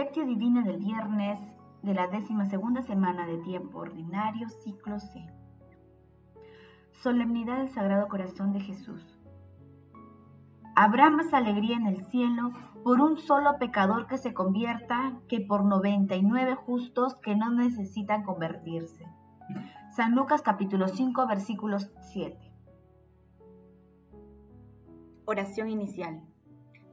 Lectio Divina del viernes de la décima segunda semana de tiempo ordinario, ciclo C. Solemnidad del Sagrado Corazón de Jesús. Habrá más alegría en el cielo por un solo pecador que se convierta que por 99 justos que no necesitan convertirse. San Lucas capítulo 5 versículos 7. Oración inicial.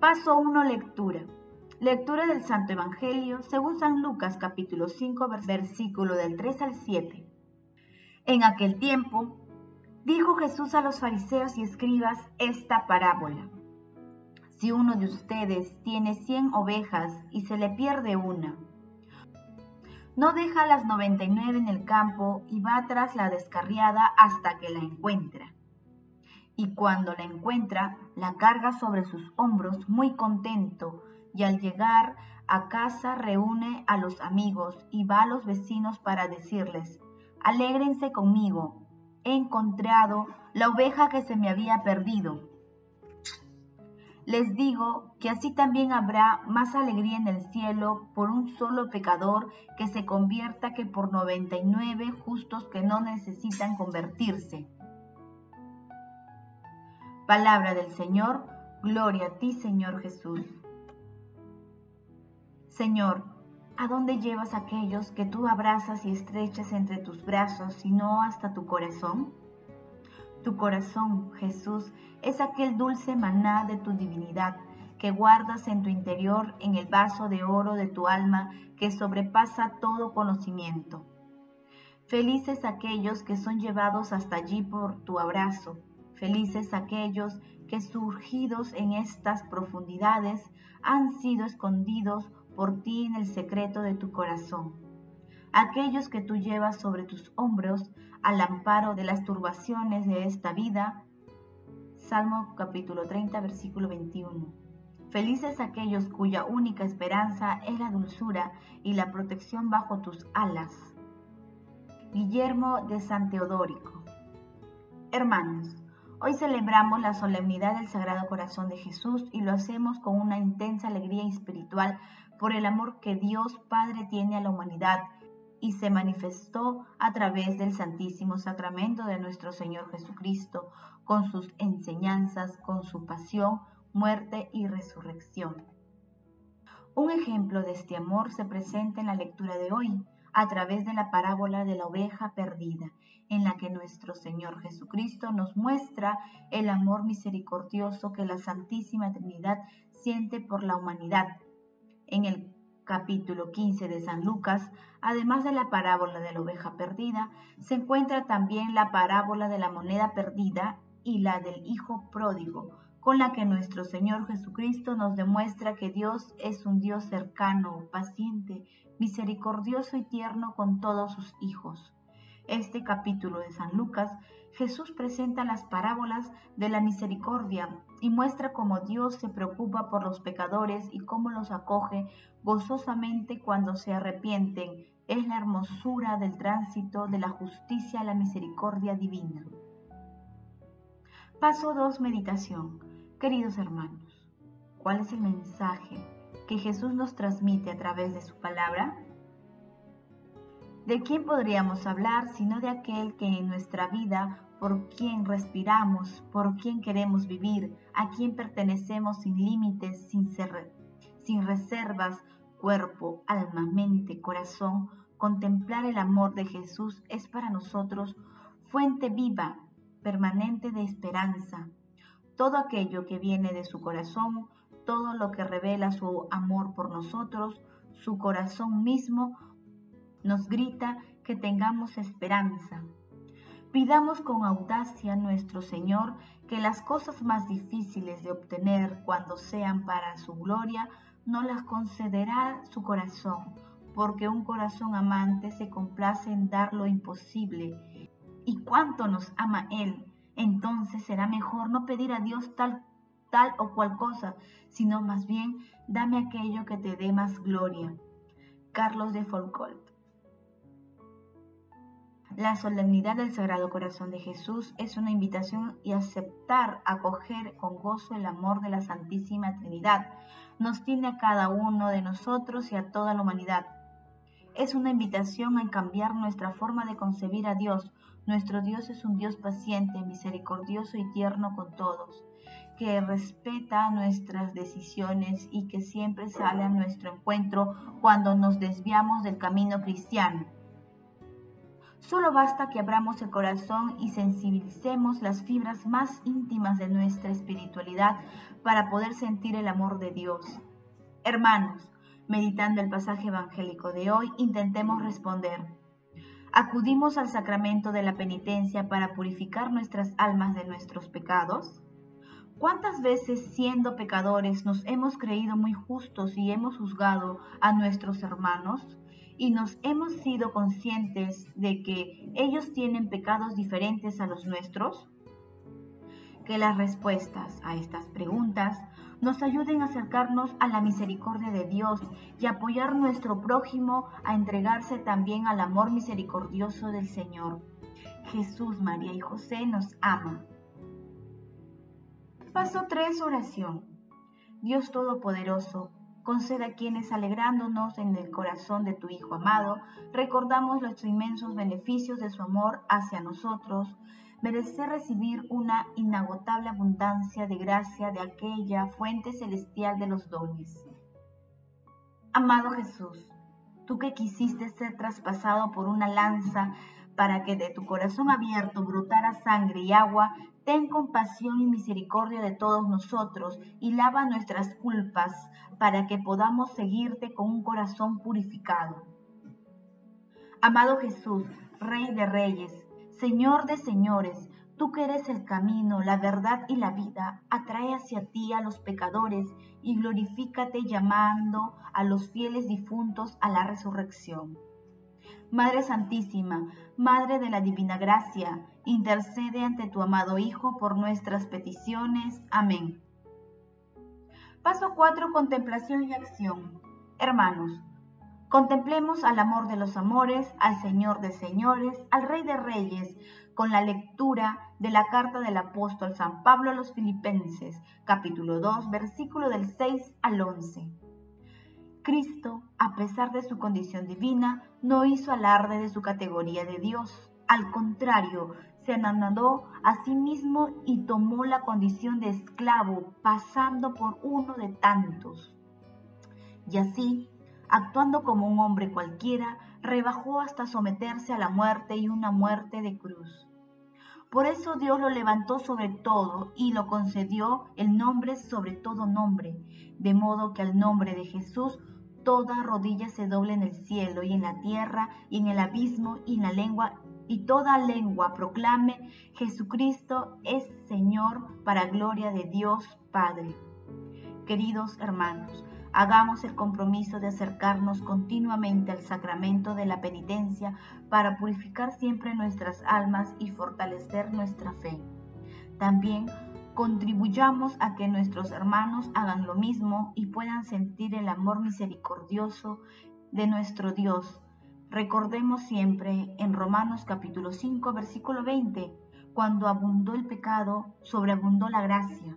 Paso 1. Lectura. Lectura del Santo Evangelio según San Lucas capítulo 5 versículo del 3 al 7. En aquel tiempo dijo Jesús a los fariseos y escribas esta parábola. Si uno de ustedes tiene cien ovejas y se le pierde una, no deja las 99 en el campo y va tras la descarriada hasta que la encuentra y cuando la encuentra, la carga sobre sus hombros muy contento, y al llegar a casa reúne a los amigos y va a los vecinos para decirles, alégrense conmigo, he encontrado la oveja que se me había perdido. Les digo que así también habrá más alegría en el cielo por un solo pecador que se convierta que por 99 justos que no necesitan convertirse. Palabra del Señor, gloria a ti Señor Jesús. Señor, ¿a dónde llevas aquellos que tú abrazas y estrechas entre tus brazos y no hasta tu corazón? Tu corazón, Jesús, es aquel dulce maná de tu divinidad que guardas en tu interior en el vaso de oro de tu alma que sobrepasa todo conocimiento. Felices aquellos que son llevados hasta allí por tu abrazo, Felices aquellos que surgidos en estas profundidades han sido escondidos por ti en el secreto de tu corazón. Aquellos que tú llevas sobre tus hombros al amparo de las turbaciones de esta vida. Salmo capítulo 30, versículo 21. Felices aquellos cuya única esperanza es la dulzura y la protección bajo tus alas. Guillermo de San Teodórico. Hermanos, Hoy celebramos la solemnidad del Sagrado Corazón de Jesús y lo hacemos con una intensa alegría espiritual por el amor que Dios Padre tiene a la humanidad y se manifestó a través del Santísimo Sacramento de nuestro Señor Jesucristo, con sus enseñanzas, con su pasión, muerte y resurrección. Un ejemplo de este amor se presenta en la lectura de hoy, a través de la parábola de la oveja perdida, en la que nuestro Señor Jesucristo nos muestra el amor misericordioso que la Santísima Trinidad siente por la humanidad. En el capítulo 15 de San Lucas, además de la parábola de la oveja perdida, se encuentra también la parábola de la moneda perdida y la del Hijo pródigo, con la que nuestro Señor Jesucristo nos demuestra que Dios es un Dios cercano, paciente, misericordioso y tierno con todos sus hijos. Este capítulo de San Lucas, Jesús presenta las parábolas de la misericordia y muestra cómo Dios se preocupa por los pecadores y cómo los acoge gozosamente cuando se arrepienten. Es la hermosura del tránsito de la justicia a la misericordia divina. Paso 2. Meditación. Queridos hermanos, ¿cuál es el mensaje que Jesús nos transmite a través de su palabra? ¿De quién podríamos hablar sino de aquel que en nuestra vida, por quien respiramos, por quien queremos vivir, a quien pertenecemos sin límites, sin, sin reservas, cuerpo, alma, mente, corazón? Contemplar el amor de Jesús es para nosotros fuente viva, permanente de esperanza, todo aquello que viene de su corazón, todo lo que revela su amor por nosotros, su corazón mismo, nos grita que tengamos esperanza. Pidamos con audacia a nuestro Señor que las cosas más difíciles de obtener cuando sean para su gloria, no las concederá su corazón, porque un corazón amante se complace en dar lo imposible. ¿Y cuánto nos ama Él? Entonces será mejor no pedir a Dios tal, tal o cual cosa, sino más bien dame aquello que te dé más gloria. Carlos de Foucault. La solemnidad del Sagrado Corazón de Jesús es una invitación y aceptar, acoger con gozo el amor de la Santísima Trinidad. Nos tiene a cada uno de nosotros y a toda la humanidad. Es una invitación a cambiar nuestra forma de concebir a Dios. Nuestro Dios es un Dios paciente, misericordioso y tierno con todos, que respeta nuestras decisiones y que siempre sale a nuestro encuentro cuando nos desviamos del camino cristiano. Solo basta que abramos el corazón y sensibilicemos las fibras más íntimas de nuestra espiritualidad para poder sentir el amor de Dios. Hermanos, meditando el pasaje evangélico de hoy, intentemos responder. ¿Acudimos al sacramento de la penitencia para purificar nuestras almas de nuestros pecados? ¿Cuántas veces siendo pecadores nos hemos creído muy justos y hemos juzgado a nuestros hermanos? y nos hemos sido conscientes de que ellos tienen pecados diferentes a los nuestros? Que las respuestas a estas preguntas nos ayuden a acercarnos a la misericordia de Dios y apoyar nuestro prójimo a entregarse también al amor misericordioso del Señor. Jesús, María y José nos ama. Paso 3, oración. Dios Todopoderoso, concede a quienes alegrándonos en el corazón de tu Hijo amado, recordamos los inmensos beneficios de su amor hacia nosotros, merecer recibir una inagotable abundancia de gracia de aquella fuente celestial de los dones. Amado Jesús, tú que quisiste ser traspasado por una lanza para que de tu corazón abierto brotara sangre y agua, ten compasión y misericordia de todos nosotros y lava nuestras culpas para que podamos seguirte con un corazón purificado. Amado Jesús, Rey de Reyes, Señor de Señores, tú que eres el camino, la verdad y la vida, atrae hacia ti a los pecadores y glorifícate llamando a los fieles difuntos a la resurrección. Madre Santísima, Madre de la Divina Gracia, intercede ante tu amado Hijo por nuestras peticiones. Amén. Paso 4. Contemplación y acción. Hermanos, contemplemos al amor de los amores, al Señor de señores, al Rey de reyes, con la lectura de la carta del apóstol San Pablo a los Filipenses, capítulo 2, versículo del 6 al 11. Cristo, a pesar de su condición divina, no hizo alarde de su categoría de Dios. Al contrario, se anonadó a sí mismo y tomó la condición de esclavo, pasando por uno de tantos. Y así, actuando como un hombre cualquiera, rebajó hasta someterse a la muerte y una muerte de cruz. Por eso Dios lo levantó sobre todo y lo concedió el nombre sobre todo nombre, de modo que al nombre de Jesús toda rodilla se doble en el cielo y en la tierra y en el abismo y en la lengua y toda lengua proclame Jesucristo es Señor para gloria de Dios Padre. Queridos hermanos, hagamos el compromiso de acercarnos continuamente al sacramento de la penitencia para purificar siempre nuestras almas y fortalecer nuestra fe. También contribuyamos a que nuestros hermanos hagan lo mismo y puedan sentir el amor misericordioso de nuestro Dios. Recordemos siempre en Romanos capítulo 5 versículo 20, cuando abundó el pecado, sobreabundó la gracia.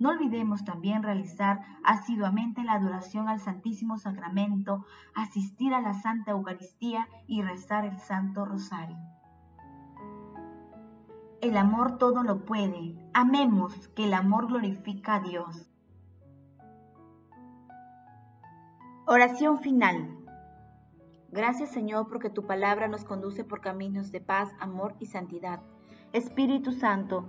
No olvidemos también realizar asiduamente la adoración al Santísimo Sacramento, asistir a la Santa Eucaristía y rezar el Santo Rosario. El amor todo lo puede. Amemos que el amor glorifica a Dios. Oración final. Gracias Señor porque tu palabra nos conduce por caminos de paz, amor y santidad. Espíritu Santo,